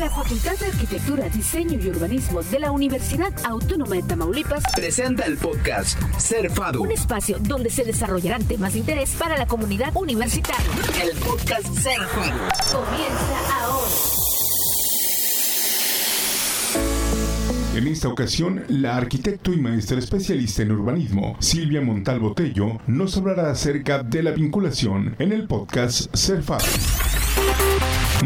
La Facultad de Arquitectura, Diseño y Urbanismo de la Universidad Autónoma de Tamaulipas presenta el podcast Ser FADU. Un espacio donde se desarrollarán temas de interés para la comunidad universitaria. El podcast Ser FADU. Comienza ahora. En esta ocasión, la arquitecto y maestra especialista en urbanismo, Silvia Montal Botello, nos hablará acerca de la vinculación en el podcast Ser FADU.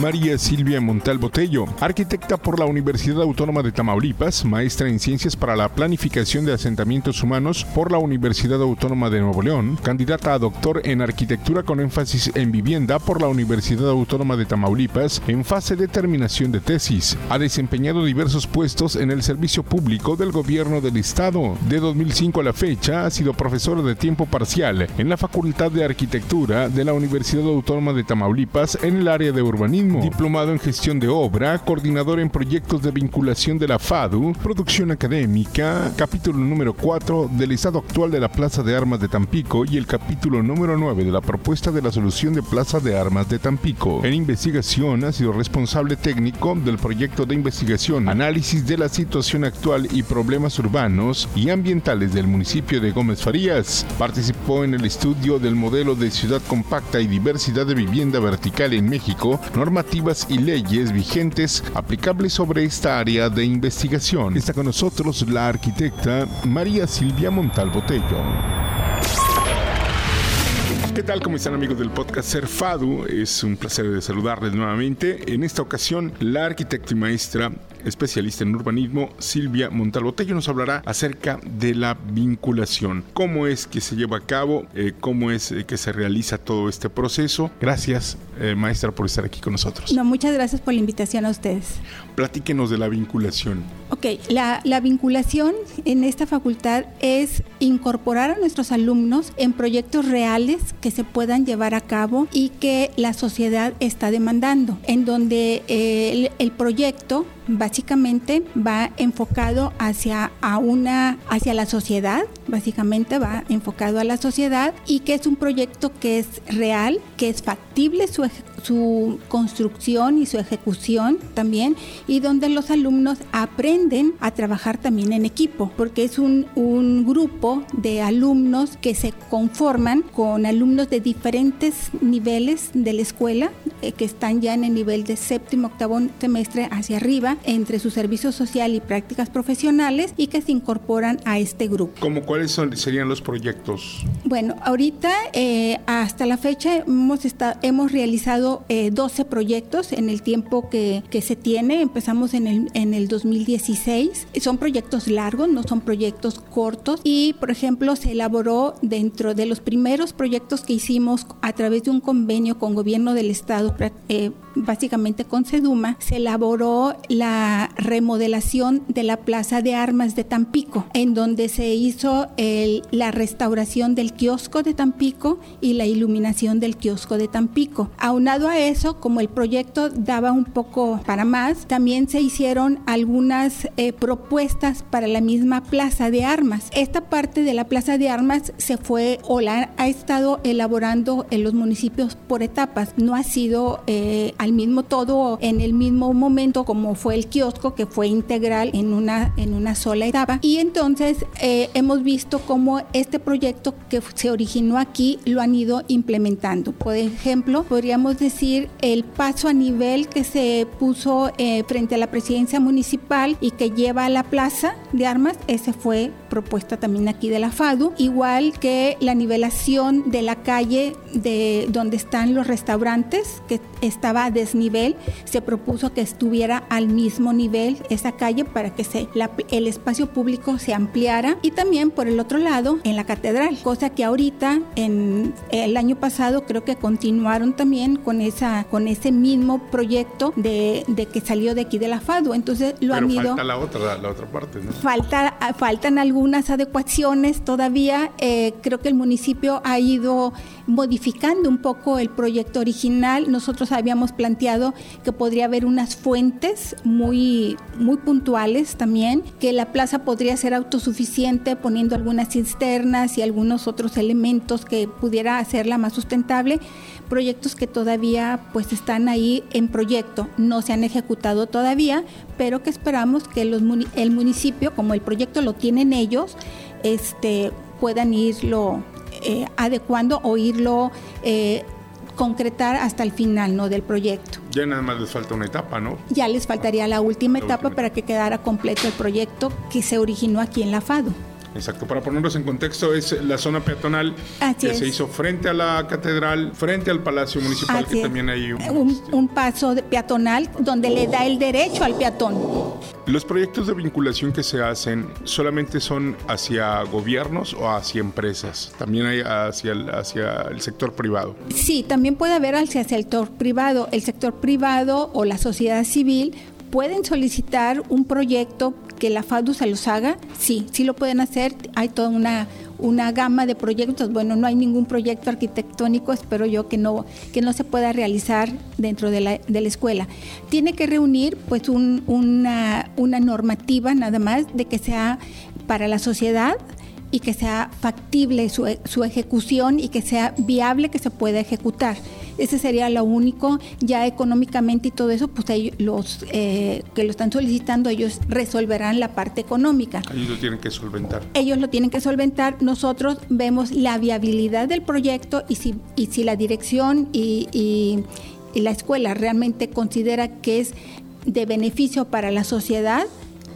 María Silvia Montal Botello, arquitecta por la Universidad Autónoma de Tamaulipas, maestra en Ciencias para la Planificación de Asentamientos Humanos por la Universidad Autónoma de Nuevo León, candidata a doctor en Arquitectura con énfasis en vivienda por la Universidad Autónoma de Tamaulipas, en fase de terminación de tesis. Ha desempeñado diversos puestos en el servicio público del gobierno del Estado. De 2005 a la fecha, ha sido profesora de tiempo parcial en la Facultad de Arquitectura de la Universidad Autónoma de Tamaulipas en el área de urbanismo diplomado en gestión de obra, coordinador en proyectos de vinculación de la FADU, producción académica, capítulo número 4 del estado actual de la Plaza de Armas de Tampico y el capítulo número 9 de la propuesta de la solución de Plaza de Armas de Tampico. En investigación ha sido responsable técnico del proyecto de investigación, análisis de la situación actual y problemas urbanos y ambientales del municipio de Gómez Farías. Participó en el estudio del modelo de ciudad compacta y diversidad de vivienda vertical en México, normativas y leyes vigentes aplicables sobre esta área de investigación. Está con nosotros la arquitecta María Silvia Montal Botello. ¿Qué tal? ¿Cómo están amigos del podcast Ser Fadu? Es un placer de saludarles nuevamente. En esta ocasión, la arquitecta y maestra especialista en urbanismo, Silvia Montalbotello, nos hablará acerca de la vinculación. ¿Cómo es que se lleva a cabo? Eh, ¿Cómo es eh, que se realiza todo este proceso? Gracias, eh, maestra, por estar aquí con nosotros. No, muchas gracias por la invitación a ustedes. Platíquenos de la vinculación. Ok, la, la vinculación en esta facultad es incorporar a nuestros alumnos en proyectos reales que se puedan llevar a cabo y que la sociedad está demandando, en donde el, el proyecto básicamente va enfocado hacia a una hacia la sociedad, básicamente va enfocado a la sociedad y que es un proyecto que es real, que es factible su su construcción y su ejecución también y donde los alumnos aprenden a trabajar también en equipo porque es un, un grupo de alumnos que se conforman con alumnos de diferentes niveles de la escuela eh, que están ya en el nivel de séptimo, octavo semestre hacia arriba entre su servicio social y prácticas profesionales y que se incorporan a este grupo. ¿Cómo cuáles son, serían los proyectos? Bueno, ahorita eh, hasta la fecha hemos, estado, hemos realizado eh, 12 proyectos en el tiempo que, que se tiene. Empezamos en el, en el 2016. Son proyectos largos, no son proyectos cortos. Y, por ejemplo, se elaboró dentro de los primeros proyectos que hicimos a través de un convenio con gobierno del estado, eh, básicamente con Seduma, se elaboró la remodelación de la Plaza de Armas de Tampico, en donde se hizo la restauración del kiosco de Tampico y la iluminación del kiosco de Tampico. Aunado a eso, como el proyecto daba un poco para más, también se hicieron algunas eh, propuestas para la misma Plaza de Armas. Esta parte de la Plaza de Armas se fue o la ha estado elaborando en los municipios por etapas, no ha sido eh, al mismo todo en el mismo momento como fue el kiosco que fue integral en una, en una sola etapa. Y entonces eh, hemos visto cómo este proyecto que se originó aquí lo han ido implementando. Por ejemplo, podríamos decir el paso a nivel que se puso eh, frente a la presidencia municipal y que lleva a la plaza de armas, ese fue propuesta también aquí de la FADU, igual que la nivelación de la calle de donde están los restaurantes, que estaba a desnivel, se propuso que estuviera al mismo nivel esa calle para que se, la, el espacio público se ampliara y también por el otro lado en la catedral, cosa que ahorita en el año pasado creo que continuaron también con esa con ese mismo proyecto de, de que salió de aquí de la FADU, entonces lo Pero han ido falta la otra, la otra parte, ¿no? falta faltan algunas adecuaciones todavía, eh, creo que el municipio ha ido modificando un poco el proyecto original. Nosotros habíamos planteado que podría haber unas fuentes muy, muy puntuales también, que la plaza podría ser autosuficiente poniendo algunas cisternas y algunos otros elementos que pudiera hacerla más sustentable, proyectos que todavía pues están ahí en proyecto, no se han ejecutado todavía, pero que esperamos que el municipio, como el proyecto lo tienen ellos, este, puedan irlo eh, adecuando o irlo eh, concretar hasta el final ¿no? del proyecto. Ya nada más les falta una etapa, ¿no? Ya les faltaría la última etapa para que quedara completo el proyecto que se originó aquí en la FADO. Exacto, para ponernos en contexto, es la zona peatonal que se hizo frente a la catedral, frente al Palacio Municipal, que también hay un, este, un, paso peatonal donde le da el derecho al peatón. ¿Los proyectos de vinculación que se hacen solamente son hacia gobiernos o hacia empresas? ¿También hay hacia el, hacia el sector privado? Sí, también puede haber hacia el sector privado. El sector privado o la sociedad civil pueden solicitar un proyecto que la FADU se los haga, sí, sí lo pueden hacer. Hay toda una, una gama de proyectos. Bueno, no hay ningún proyecto arquitectónico, espero yo que no, que no se pueda realizar dentro de la, de la escuela. Tiene que reunir pues una, una normativa nada más de que sea para la sociedad y que sea factible su, su ejecución y que sea viable que se pueda ejecutar. Ese sería lo único, ya económicamente y todo eso, pues ellos, los eh, que lo están solicitando, ellos resolverán la parte económica. Ellos lo tienen que solventar. Ellos lo tienen que solventar. Nosotros vemos la viabilidad del proyecto y si, y si la dirección y, y, y la escuela realmente considera que es de beneficio para la sociedad,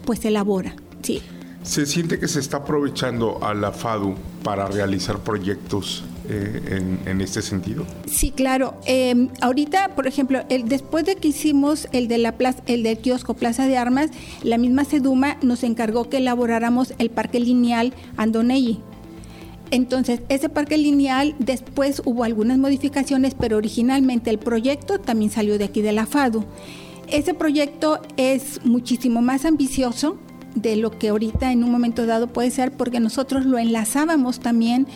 pues se elabora. Sí. ¿Se siente que se está aprovechando a la FADU para realizar proyectos eh, en, este sentido? Sí, claro. Em, ahorita, por ejemplo, el, después de que hicimos el de la plaza, el del kiosco Plaza de Armas, la misma Seduma nos encargó que elaboráramos el parque lineal Andonelli. Entonces, ese parque lineal después hubo algunas modificaciones, pero originalmente el proyecto también salió de aquí de la FADU. Ese proyecto es muchísimo más ambicioso, de lo que ahorita en un momento dado puede ser, porque nosotros lo enlazábamos también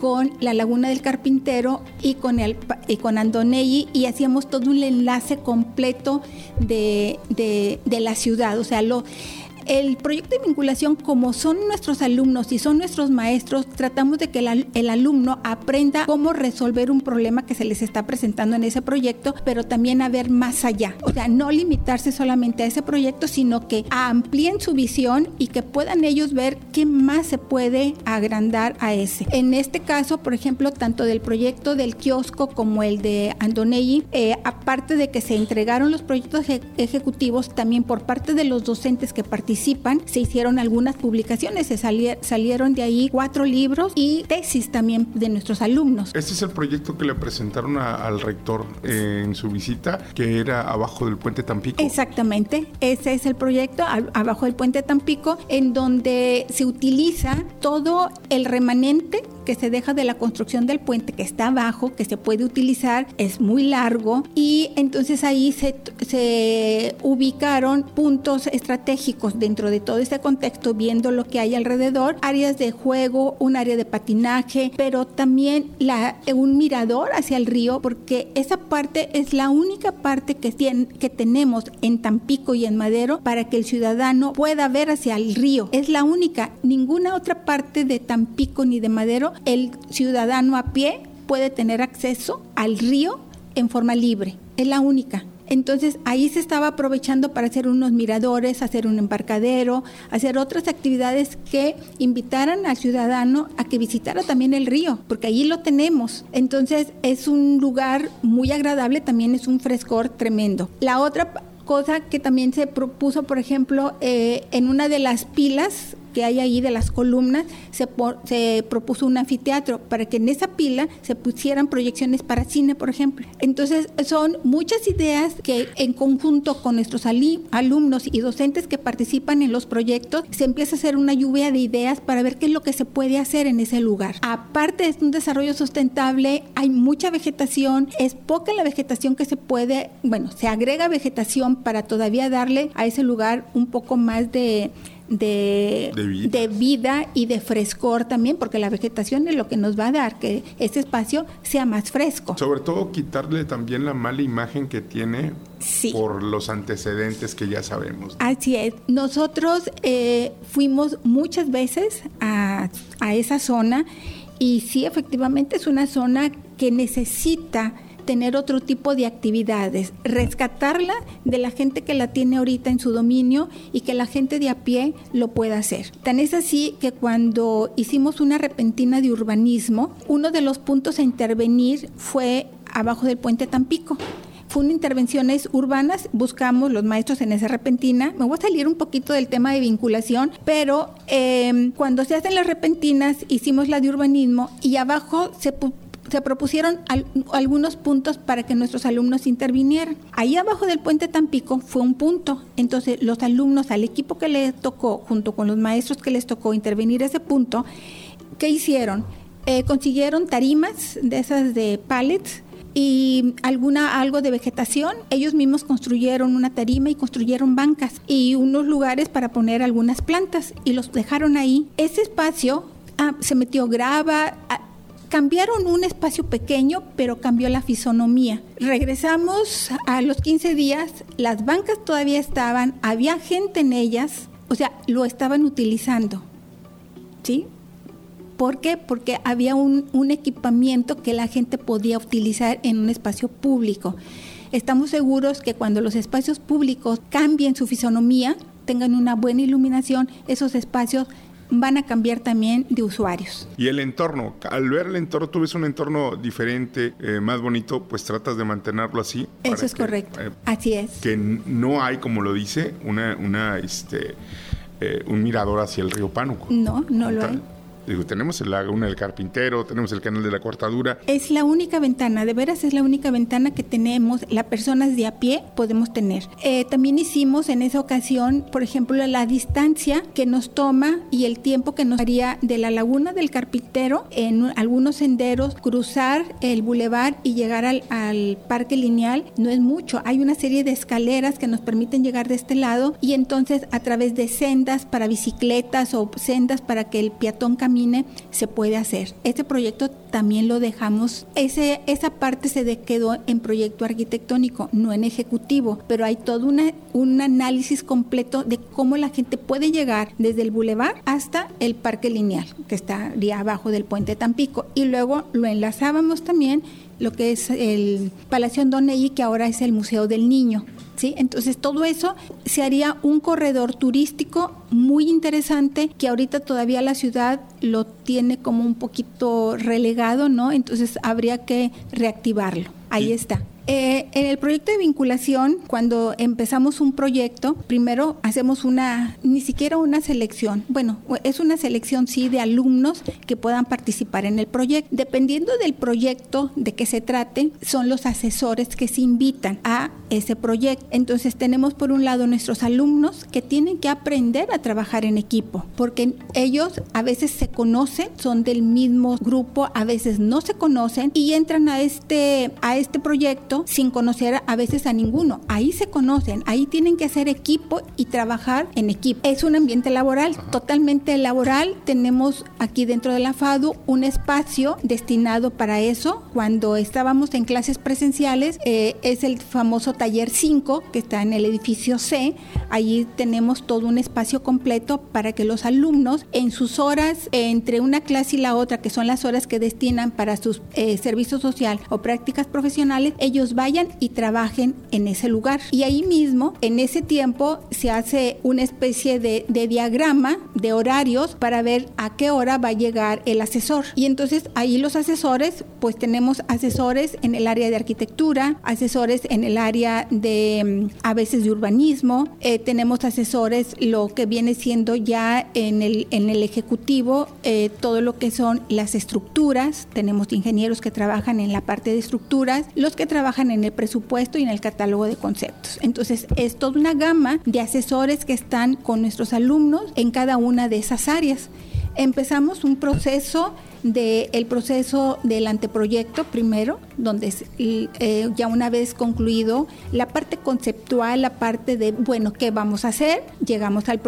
con la Laguna del Carpintero y con, el, y con Andonelli y hacíamos todo un enlace completo de, de, de la ciudad. O sea, lo, el proyecto de vinculación, como son nuestros alumnos y son nuestros maestros, tratamos de que el, alumno aprenda cómo resolver un problema que se les está presentando en ese proyecto, pero también a ver más allá. O sea, no limitarse solamente a ese proyecto, sino que amplíen su visión y que puedan ellos ver qué más se puede agrandar a ese. En este caso, por ejemplo, tanto del proyecto del kiosco como el de Andonelli, eh, aparte de que se entregaron los proyectos ejecutivos, también por parte de los docentes que participan, se hicieron algunas publicaciones, se salieron de ahí cuatro libros y tesis también de nuestros alumnos. Este es el proyecto que le presentaron al rector en su visita, que era abajo del puente Tampico. Exactamente, ese es el proyecto, abajo del puente Tampico, en donde se utiliza todo el remanente que se deja de la construcción del puente que está abajo, que se puede utilizar, es muy largo y entonces ahí se, se ubicaron puntos estratégicos dentro de todo este contexto, viendo lo que hay alrededor, áreas de juego, un área de patinaje, pero también la, un mirador hacia el río, porque esa parte es la única parte que, tiene, que tenemos en Tampico y en Madero para que el ciudadano pueda ver hacia el río. Es la única, ninguna otra parte de Tampico ni de Madero el ciudadano a pie puede tener acceso al río en forma libre. Es la única. Entonces ahí se estaba aprovechando para hacer unos miradores, hacer un embarcadero, hacer otras actividades que invitaran al ciudadano a que visitara también el río, porque allí lo tenemos. Entonces es un lugar muy agradable, también es un frescor tremendo. La otra cosa que también se propuso, por ejemplo, eh, en una de las pilas que hay ahí de las columnas, se, se propuso un anfiteatro para que en esa pila se pusieran proyecciones para cine, por ejemplo. Entonces, son muchas ideas que en conjunto con nuestros alumnos y docentes que participan en los proyectos, se empieza a hacer una lluvia de ideas para ver qué es lo que se puede hacer en ese lugar. Aparte de un desarrollo sustentable, hay mucha vegetación, es poca la vegetación que se puede, bueno, se agrega vegetación para todavía darle a ese lugar un poco más de de, vida. y de frescor también, porque la vegetación es lo que nos va a dar que ese espacio sea más fresco. Sobre todo quitarle también la mala imagen que tiene por los antecedentes que ya sabemos. Así es. Nosotros eh, fuimos muchas veces a, a esa zona y sí, efectivamente es una zona que necesita tener otro tipo de actividades, rescatarla de la gente que la tiene ahorita en su dominio y que la gente de a pie lo pueda hacer. Tan es así que cuando hicimos una repentina de urbanismo, uno de los puntos a intervenir fue abajo del puente Tampico fue una intervenciones urbanas, buscamos los maestros en esa repentina. Me voy a salir un poquito del tema de vinculación, pero eh, cuando se hacen las repentinas hicimos la de urbanismo y abajo se se propusieron algunos puntos para que nuestros alumnos intervinieran. Ahí abajo del puente Tampico fue un punto. Entonces los alumnos, al equipo que les tocó, junto con los maestros que les tocó intervenir ese punto, ¿qué hicieron? Eh, consiguieron tarimas de esas de pallets y alguna algo de vegetación. Ellos mismos construyeron una tarima y construyeron bancas y unos lugares para poner algunas plantas y los dejaron ahí. Ese espacio ah, se metió grava, ah, cambiaron un espacio pequeño, pero cambió la fisonomía. Regresamos a los 15 días, las bancas todavía estaban, había gente en ellas, o sea, lo estaban utilizando. ¿Sí? ¿Por qué? Porque había un, un equipamiento que la gente podía utilizar en un espacio público. Estamos seguros que cuando los espacios públicos cambien su fisonomía, tengan una buena iluminación, esos espacios van a cambiar también de usuarios. Y el entorno, al ver el entorno, tú ves un entorno diferente, eh, más bonito, pues tratas de mantenerlo así. Eso es correcto, eh, así es. Que no hay, como lo dice, una, una este, eh, un mirador hacia el río Pánuco. No, no lo hay. Digo, tenemos el laguna del carpintero, tenemos el canal de la cortadura. Es la única ventana, de veras es la única ventana que tenemos, las personas de a pie podemos tener. Eh, también hicimos en esa ocasión, por ejemplo, la distancia que nos toma y el tiempo que nos haría de la laguna del carpintero en algunos senderos, cruzar el bulevar y llegar al, al parque lineal, no es mucho. Hay una serie de escaleras que nos permiten llegar de este lado y entonces a través de sendas para bicicletas o sendas para que el peatón camine se puede hacer. Este proyecto también lo dejamos, ese, esa parte se quedó en proyecto arquitectónico, no en ejecutivo, pero hay todo una, un análisis completo de cómo la gente puede llegar desde el bulevar hasta el parque lineal, que estaría abajo del puente Tampico. Y luego lo enlazábamos también lo que es el Palacio Andonelli, que ahora es el Museo del Niño. ¿sí? Entonces todo eso se haría un corredor turístico muy interesante que ahorita todavía la ciudad lo tiene como un poquito relegado, ¿no? Entonces habría que reactivarlo. Ahí está. Eh, en el proyecto de vinculación, cuando empezamos un proyecto, primero hacemos una, ni siquiera una selección, bueno, es una selección sí de alumnos que puedan participar en el proyecto. Dependiendo del proyecto de que se trate, son los asesores que se invitan a ese proyecto. Entonces tenemos por un lado nuestros alumnos que tienen que aprender a trabajar en equipo, porque ellos a veces se conocen, son del mismo grupo, a veces no se conocen y entran a este, a este proyecto sin conocer a veces a ninguno. Ahí se conocen, ahí tienen que hacer equipo y trabajar en equipo. Es un ambiente laboral, totalmente laboral. Tenemos aquí dentro de la FADU un espacio destinado para eso. Cuando estábamos en clases presenciales, eh, es el famoso taller 5 que está en el edificio C. Allí tenemos todo un espacio completo para que los alumnos en sus horas entre una clase y la otra, que son las horas que destinan para sus eh, servicios social o prácticas profesionales, ellos vayan y trabajen en ese lugar. Y ahí mismo, en ese tiempo, se hace una especie de, diagrama de horarios para ver a qué hora va a llegar el asesor. Y entonces ahí los asesores, pues tenemos asesores en el área de arquitectura, asesores en el área de mm, a veces de urbanismo, eh, tenemos asesores lo que viene siendo ya en el, en el ejecutivo, eh, todo lo que son las estructuras, tenemos ingenieros que trabajan en la parte de estructuras, los que trabajan en el presupuesto y en el catálogo de conceptos. Entonces, es toda una gama de asesores que están con nuestros alumnos en cada una de esas áreas. Empezamos un proceso de el proceso del anteproyecto primero, donde eh, ya una vez concluido la parte conceptual, la parte de, bueno, ¿qué vamos a hacer? Llegamos al,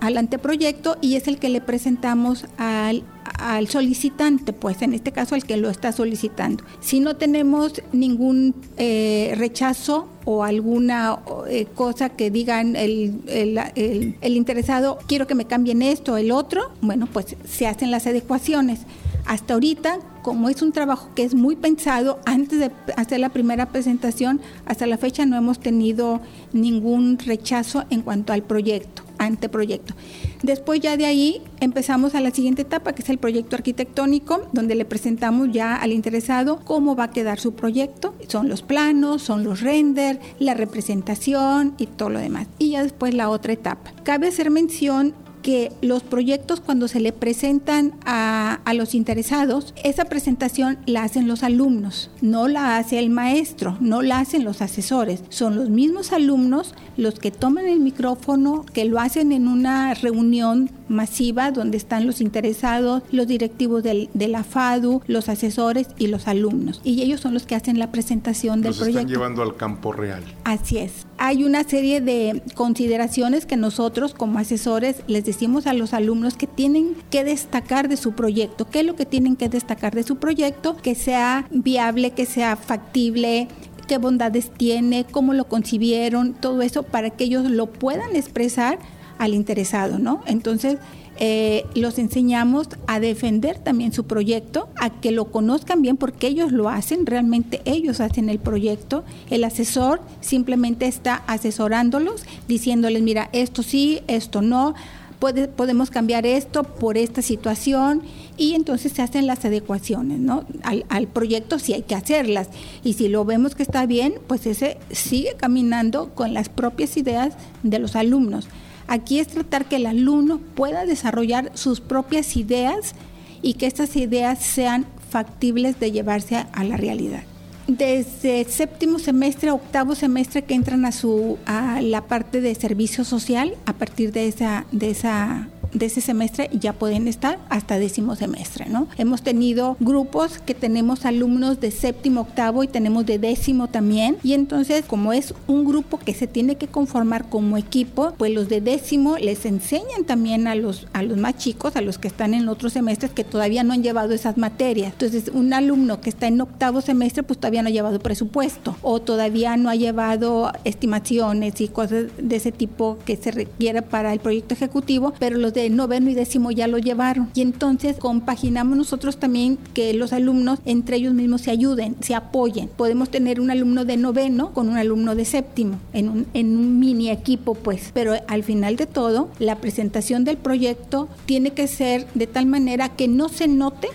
al anteproyecto y es el que le presentamos al al solicitante, pues en este caso al que lo está solicitando. Si no tenemos ningún eh, rechazo o alguna eh, cosa que digan el, el, el, interesado, quiero que me cambien esto el otro, bueno, pues se hacen las adecuaciones. Hasta ahorita como es un trabajo que es muy pensado antes de hacer la primera presentación, hasta la fecha no hemos tenido ningún rechazo en cuanto al proyecto, anteproyecto. Después ya de ahí empezamos a la siguiente etapa, que es el proyecto arquitectónico, donde le presentamos ya al interesado cómo va a quedar su proyecto. Son los planos, son los render, la representación y todo lo demás. Y ya después la otra etapa. Cabe hacer mención que los proyectos cuando se le presentan a, a, los interesados, esa presentación la hacen los alumnos, no la hace el maestro, no la hacen los asesores. Son los mismos alumnos los que toman el micrófono, que lo hacen en una reunión masiva donde están los interesados, los directivos del, de la FADU, los asesores y los alumnos. Y ellos son los que hacen la presentación del Los proyecto. están llevando al campo real. Así es. Hay una serie de consideraciones que nosotros como asesores les decimos a los alumnos que tienen que destacar de su proyecto. ¿Qué es lo que tienen que destacar de su proyecto? Que sea viable, que sea factible, qué bondades tiene, cómo lo concibieron, todo eso para que ellos lo puedan expresar al interesado, ¿no? Entonces, eh, los enseñamos a defender también su proyecto, a que lo conozcan bien porque ellos lo hacen, realmente ellos hacen el proyecto. El asesor simplemente está asesorándolos, diciéndoles, mira, esto sí, esto no, puede, podemos cambiar esto por esta situación y entonces se hacen las adecuaciones, ¿no? Al, proyecto sí hay que hacerlas y si lo vemos que está bien, pues ese sigue caminando con las propias ideas de los alumnos. Aquí es tratar que el alumno pueda desarrollar sus propias ideas y que estas ideas sean factibles de llevarse a, la realidad. Desde séptimo semestre a octavo semestre que entran a su a la parte de servicio social, a partir de esa de esa de ese semestre ya pueden estar hasta décimo semestre, ¿no? Hemos tenido grupos que tenemos alumnos de séptimo, octavo y tenemos de décimo también. Y entonces, como es un grupo que se tiene que conformar como equipo, pues los de décimo les enseñan también a los, a los más chicos, a los que están en otros semestres que todavía no han llevado esas materias. Entonces, un alumno que está en octavo semestre, pues todavía no ha llevado presupuesto o todavía no ha llevado estimaciones y cosas de ese tipo que se requiere para el proyecto ejecutivo, pero los de noveno y décimo ya lo llevaron. Y entonces compaginamos nosotros también que los alumnos entre ellos mismos se ayuden, se apoyen. Podemos tener un alumno de noveno con un alumno de séptimo en un, en un mini equipo, pues. Pero al final de todo, la presentación del proyecto tiene que ser de tal manera que no se note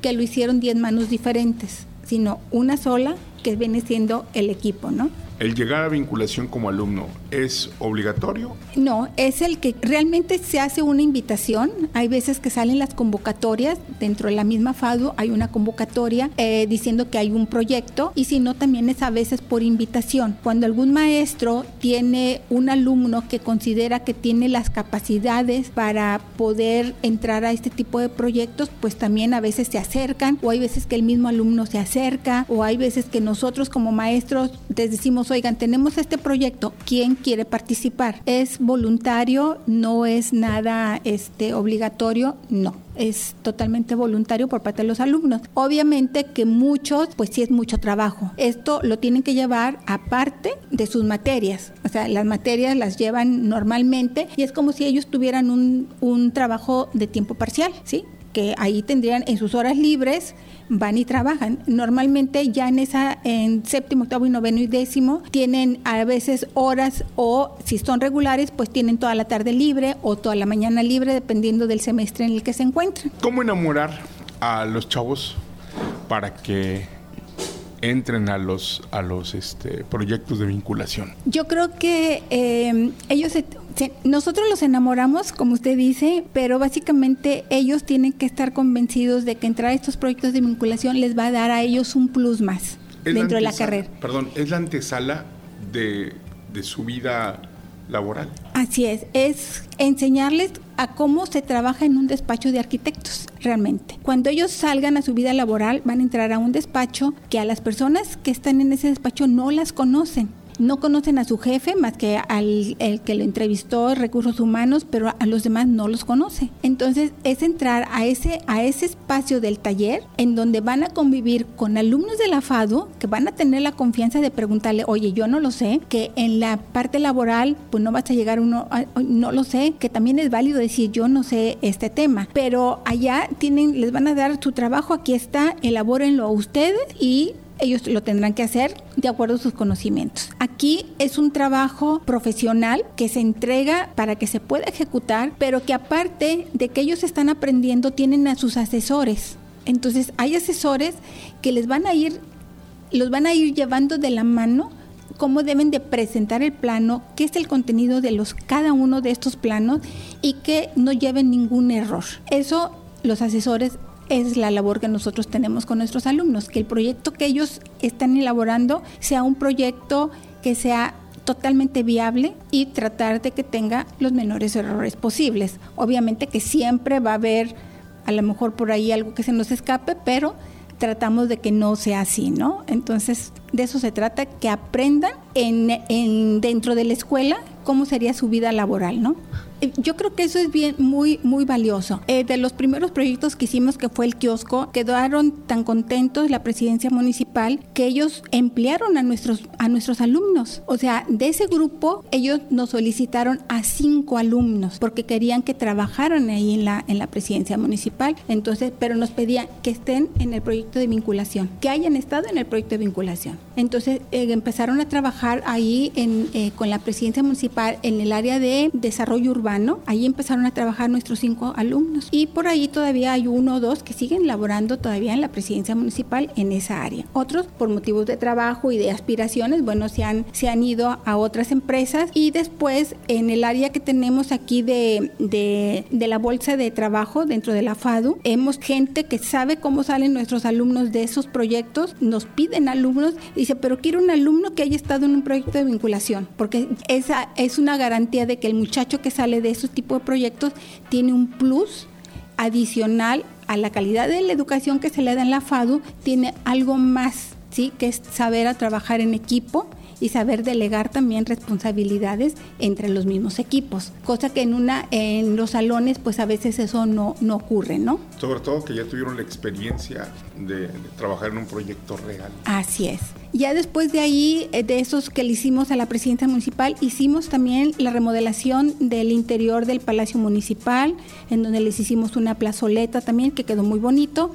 que lo hicieron 10 manos diferentes, sino una sola que viene siendo el equipo, ¿no? ¿El llegar a vinculación como alumno es obligatorio? No, es el que realmente se hace una invitación. Hay veces que salen las convocatorias, dentro de la misma FADU hay una convocatoria eh, diciendo que hay un proyecto y si no también es a veces por invitación. Cuando algún maestro tiene un alumno que considera que tiene las capacidades para poder entrar a este tipo de proyectos, pues también a veces se acercan o hay veces que el mismo alumno se acerca o hay veces que nosotros como maestros les decimos oigan, tenemos este proyecto, ¿quién quiere participar? ¿Es voluntario? ¿No es nada este, obligatorio? No es totalmente voluntario por parte de los alumnos. Obviamente que muchos, pues sí es mucho trabajo. Esto lo tienen que llevar aparte de sus materias. O sea, las materias las llevan normalmente y es como si ellos tuvieran un, un trabajo de tiempo parcial, ¿sí? Que ahí tendrían en sus horas libres van y trabajan. Normalmente ya en esa en séptimo, octavo y noveno y décimo tienen a veces horas o si son regulares pues tienen toda la tarde libre o toda la mañana libre dependiendo del semestre en el que se encuentran. ¿Cómo enamorar a los chavos para que entren a los a los este, proyectos de vinculación? Yo creo que eh, ellos nosotros los enamoramos, como usted dice, pero básicamente ellos tienen que estar convencidos de que entrar a estos proyectos de vinculación les va a dar a ellos un plus más dentro de la carrera. Perdón, es la antesala de, de su vida laboral. Así es, es enseñarles a cómo se trabaja en un despacho de arquitectos, realmente. Cuando ellos salgan a su vida laboral, van a entrar a un despacho que a las personas que están en ese despacho no las conocen no conocen a su jefe más que al el que lo entrevistó, recursos humanos, pero a los demás no los conoce. Entonces es entrar a ese, a ese espacio del taller en donde van a convivir con alumnos de la FADU que van a tener la confianza de preguntarle, oye, yo no lo sé, que en la parte laboral pues no vas a llegar uno, no lo sé, que también es válido decir yo no sé este tema, pero allá tienen, les van a dar su trabajo, aquí está, elabórenlo ustedes y ellos lo tendrán que hacer de acuerdo a sus conocimientos. Aquí es un trabajo profesional que se entrega para que se pueda ejecutar, pero que aparte de que ellos están aprendiendo, tienen a sus asesores. Entonces hay asesores que les van a ir, los van a ir llevando de la mano cómo deben de presentar el plano, qué es el contenido de los cada uno de estos planos y que no lleven ningún error. Eso los asesores es la labor que nosotros tenemos con nuestros alumnos, que el proyecto que ellos están elaborando sea un proyecto que sea totalmente viable y tratar de que tenga los menores errores posibles. Obviamente que siempre va a haber a lo mejor por ahí algo que se nos escape, pero tratamos de que no sea así, ¿no? Entonces, de eso se trata, que aprendan en, en dentro de la escuela cómo sería su vida laboral, ¿no? Eh, yo creo que eso es bien muy muy valioso. Eh, de los primeros proyectos que hicimos que fue el kiosco, quedaron tan contentos la presidencia municipal que ellos emplearon a nuestros a nuestros alumnos. O sea, de ese grupo ellos nos solicitaron a cinco alumnos porque querían que trabajaran ahí en la en la presidencia municipal. Entonces, pero nos pedían que estén en el proyecto de vinculación, que hayan estado en el proyecto de vinculación. Entonces eh, empezaron a trabajar ahí en, con la presidencia municipal en el área de desarrollo urbano Ahí empezaron a trabajar nuestros cinco alumnos y por ahí todavía hay uno o dos que siguen laborando todavía en la presidencia municipal en esa área. Otros por motivos de trabajo y de aspiraciones, bueno, se han, se han ido a otras empresas y después en el área que tenemos aquí de, de, de la bolsa de trabajo dentro de la FADU, hemos gente que sabe cómo salen nuestros alumnos de esos proyectos, nos piden alumnos dice, pero quiero un alumno que haya estado en un proyecto de vinculación, porque esa es una garantía de que el muchacho que sale de esos tipos de proyectos tiene un plus adicional a la calidad de la educación que se le da en la FADU, tiene algo más, ¿sí? que es saber a trabajar en equipo y saber delegar también responsabilidades entre los mismos equipos, cosa que en una en los salones pues a veces eso no, no ocurre, ¿no? Sobre todo que ya tuvieron la experiencia de, trabajar en un proyecto real. Así es. Ya después de ahí, eh, de esos que le hicimos a la presidencia municipal, hicimos también la remodelación del interior del Palacio Municipal, en donde les hicimos una plazoleta también que quedó muy bonito.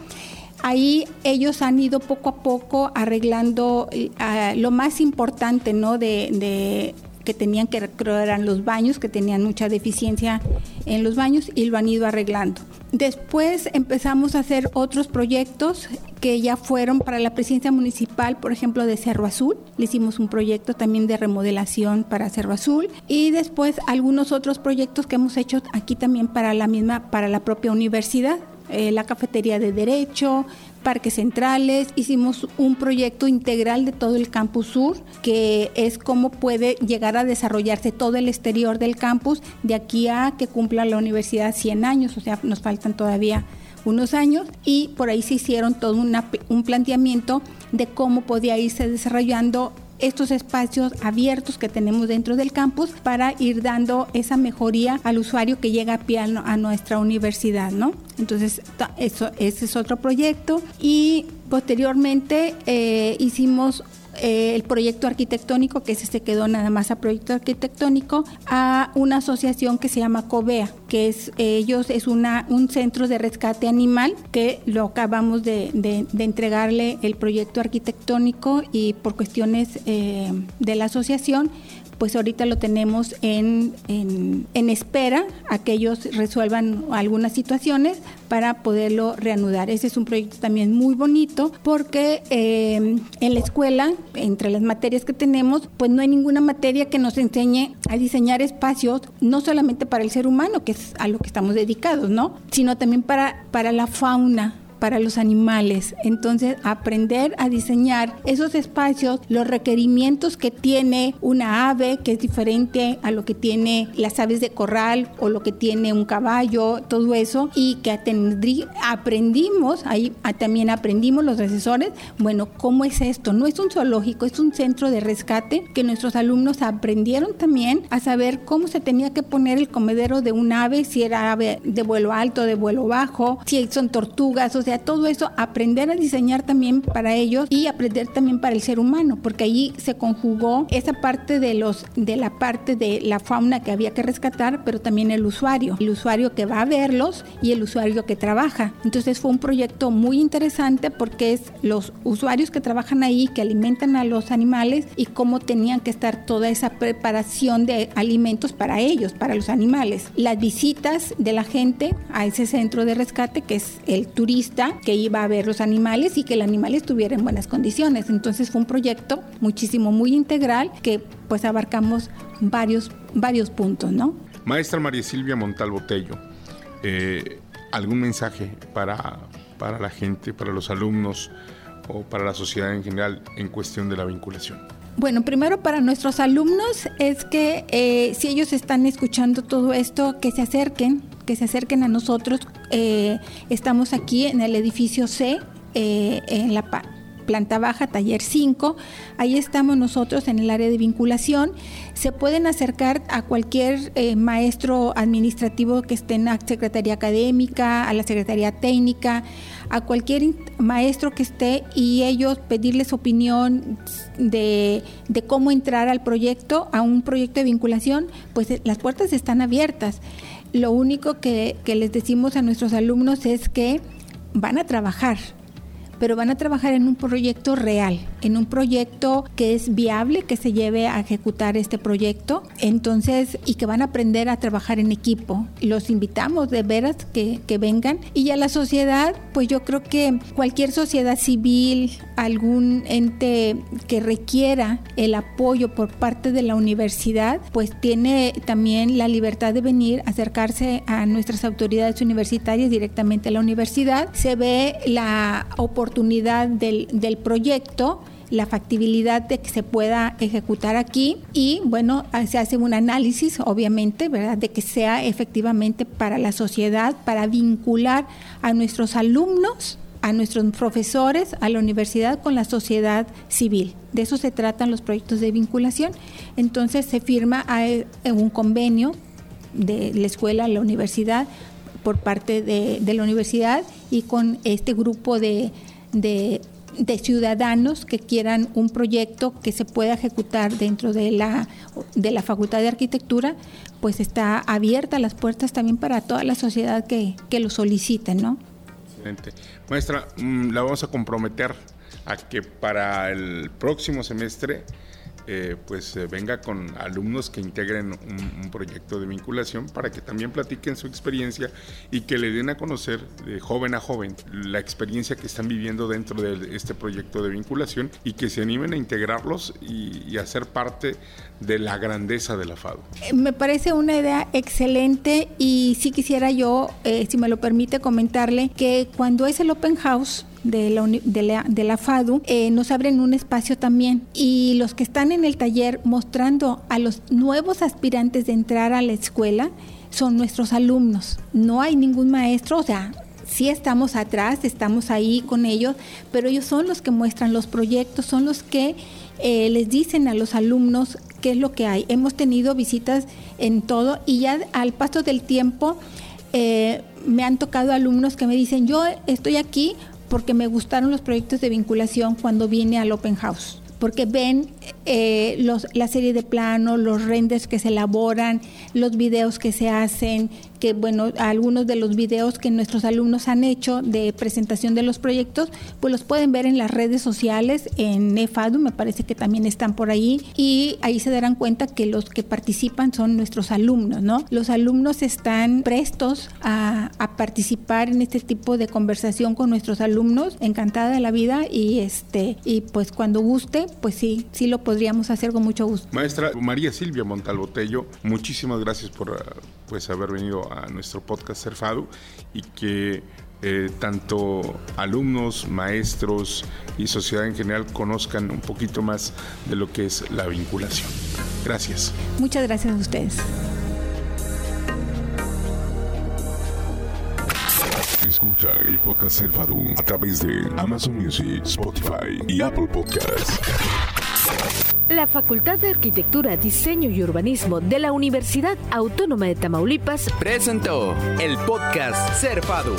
Ahí ellos han ido poco a poco arreglando eh, lo más importante, ¿no? De, que tenían que eran los baños, que tenían mucha deficiencia en los baños y lo han ido arreglando. Después empezamos a hacer otros proyectos que ya fueron para la presidencia municipal, por ejemplo, de Cerro Azul. Le hicimos un proyecto también de remodelación para Cerro Azul y después algunos otros proyectos que hemos hecho aquí también para la misma, para la propia universidad. Eh, la cafetería de Derecho, parques centrales, hicimos un proyecto integral de todo el campus sur, que es cómo puede llegar a desarrollarse todo el exterior del campus de aquí a que cumpla la universidad 100 años, o sea, nos faltan todavía unos años. Y por ahí se hicieron todo un planteamiento de cómo podía irse desarrollando estos espacios abiertos que tenemos dentro del campus para ir dando esa mejoría al usuario que llega a pie a nuestra universidad, ¿no? Entonces, eso, ese es otro proyecto y posteriormente eh, hicimos eh, el proyecto arquitectónico, que ese se quedó nada más a proyecto arquitectónico, a una asociación que se llama COVEA, que es ellos es una, un centro de rescate animal que lo acabamos de, entregarle el proyecto arquitectónico y por cuestiones eh, de la asociación pues ahorita lo tenemos en, en, espera a que ellos resuelvan algunas situaciones para poderlo reanudar. Ese es un proyecto también muy bonito porque eh, en la escuela, entre las materias que tenemos, pues no hay ninguna materia que nos enseñe a diseñar espacios, no solamente para el ser humano, que es a lo que estamos dedicados, ¿no? Sino también para, para la fauna para los animales. Entonces, aprender a diseñar esos espacios, los requerimientos que tiene una ave, que es diferente a lo que tiene las aves de corral o lo que tiene un caballo, todo eso, y que aprendimos, ahí también aprendimos los asesores, bueno, ¿cómo es esto? No es un zoológico, es un centro de rescate que nuestros alumnos aprendieron también a saber cómo se tenía que poner el comedero de un ave, si era ave de vuelo alto, de vuelo bajo, si son tortugas, o sea, todo eso, aprender a diseñar también para ellos y aprender también para el ser humano, porque allí se conjugó esa parte de los de la parte de la fauna que había que rescatar, pero también el usuario, el usuario que va a verlos y el usuario que trabaja. Entonces fue un proyecto muy interesante porque es los usuarios que trabajan ahí, que alimentan a los animales y cómo tenían que estar toda esa preparación de alimentos para ellos, para los animales. Las visitas de la gente a ese centro de rescate, que es el turista que iba a ver los animales y que el animal estuviera en buenas condiciones. Entonces fue un proyecto muchísimo, muy integral que pues abarcamos varios, varios puntos, ¿no? Maestra María Silvia Montal Botello, eh, ¿algún mensaje para, para la gente, para los alumnos o para la sociedad en general en cuestión de la vinculación? Bueno, primero para nuestros alumnos es que eh, si ellos están escuchando todo esto, que se acerquen, que se acerquen a nosotros. Eh, estamos aquí en el edificio C, en la planta baja, taller 5. Ahí estamos nosotros en el área de vinculación. Se pueden acercar a cualquier eh, maestro administrativo que esté en la Secretaría Académica, a la Secretaría Técnica, a cualquier maestro que esté y ellos pedirles opinión de, cómo entrar al proyecto, a un proyecto de vinculación, pues eh, las puertas están abiertas. Lo único que les decimos a nuestros alumnos es que van a trabajar, pero van a trabajar en un proyecto real, en un proyecto que es viable, que se lleve a ejecutar este proyecto, entonces, y que van a aprender a trabajar en equipo. Los invitamos de veras que, vengan. Y a la sociedad, pues yo creo que cualquier sociedad civil, algún ente que requiera el apoyo por parte de la universidad, pues tiene también la libertad de venir, acercarse a nuestras autoridades universitarias directamente a la universidad. Se ve la oportunidad del, del proyecto la factibilidad de que se pueda ejecutar aquí y bueno, se hace un análisis obviamente, ¿verdad? De que sea efectivamente para la sociedad, para vincular a nuestros alumnos a nuestros profesores, a la universidad con la sociedad civil. De eso se tratan los proyectos de vinculación. Entonces se firma un convenio de la escuela, la universidad, por parte de, la universidad y con este grupo de, ciudadanos que quieran un proyecto que se pueda ejecutar dentro de la, de la Facultad de Arquitectura, pues está abierta las puertas también para toda la sociedad que, que lo soliciten, ¿no? Excelente. Maestra, mm, la vamos a comprometer a que para el próximo semestre eh, pues eh, venga con alumnos que integren un, proyecto de vinculación para que también platiquen su experiencia y que le den a conocer de joven a joven la experiencia que están viviendo dentro de este proyecto de vinculación y que se animen a integrarlos y, a ser parte de la grandeza de la FADO. Eh, me parece una idea excelente y sí quisiera yo, si me lo permite, comentarle que cuando es el Open House, de la, de de la FADU eh, nos abren un espacio también y los que están en el taller mostrando a los nuevos aspirantes de entrar a la escuela son nuestros alumnos. No hay ningún maestro, o sea, sí estamos atrás, estamos ahí con ellos, pero ellos son los que muestran los proyectos, son los que eh, les dicen a los alumnos qué es lo que hay. Hemos tenido visitas en todo y ya al paso del tiempo eh, me han tocado alumnos que me dicen, yo estoy aquí porque me gustaron los proyectos de vinculación cuando vine al Open House porque ven eh, los, la serie de planos, los renders que se elaboran, los videos que se hacen, que bueno, algunos de los videos que nuestros alumnos han hecho de presentación de los proyectos, pues los pueden ver en las redes sociales, en EFADU, me parece que también están por ahí, y ahí se darán cuenta que los que participan son nuestros alumnos, ¿no? Los alumnos están prestos a, a participar en este tipo de conversación con nuestros alumnos, encantada de la vida, y este, y pues cuando guste, pues sí, sí lo podríamos hacer con mucho gusto. Maestra María Silvia Montalbotello, muchísimas gracias por pues haber venido a nuestro podcast Serfado y que eh, tanto alumnos, maestros y sociedad en general conozcan un poquito más de lo que es la vinculación. Gracias. Muchas gracias a ustedes. Escucha el podcast Cerfado a través de Amazon Music, Spotify y Apple Podcasts. La Facultad de Arquitectura, Diseño y Urbanismo de la Universidad Autónoma de Tamaulipas presentó el podcast Cerfado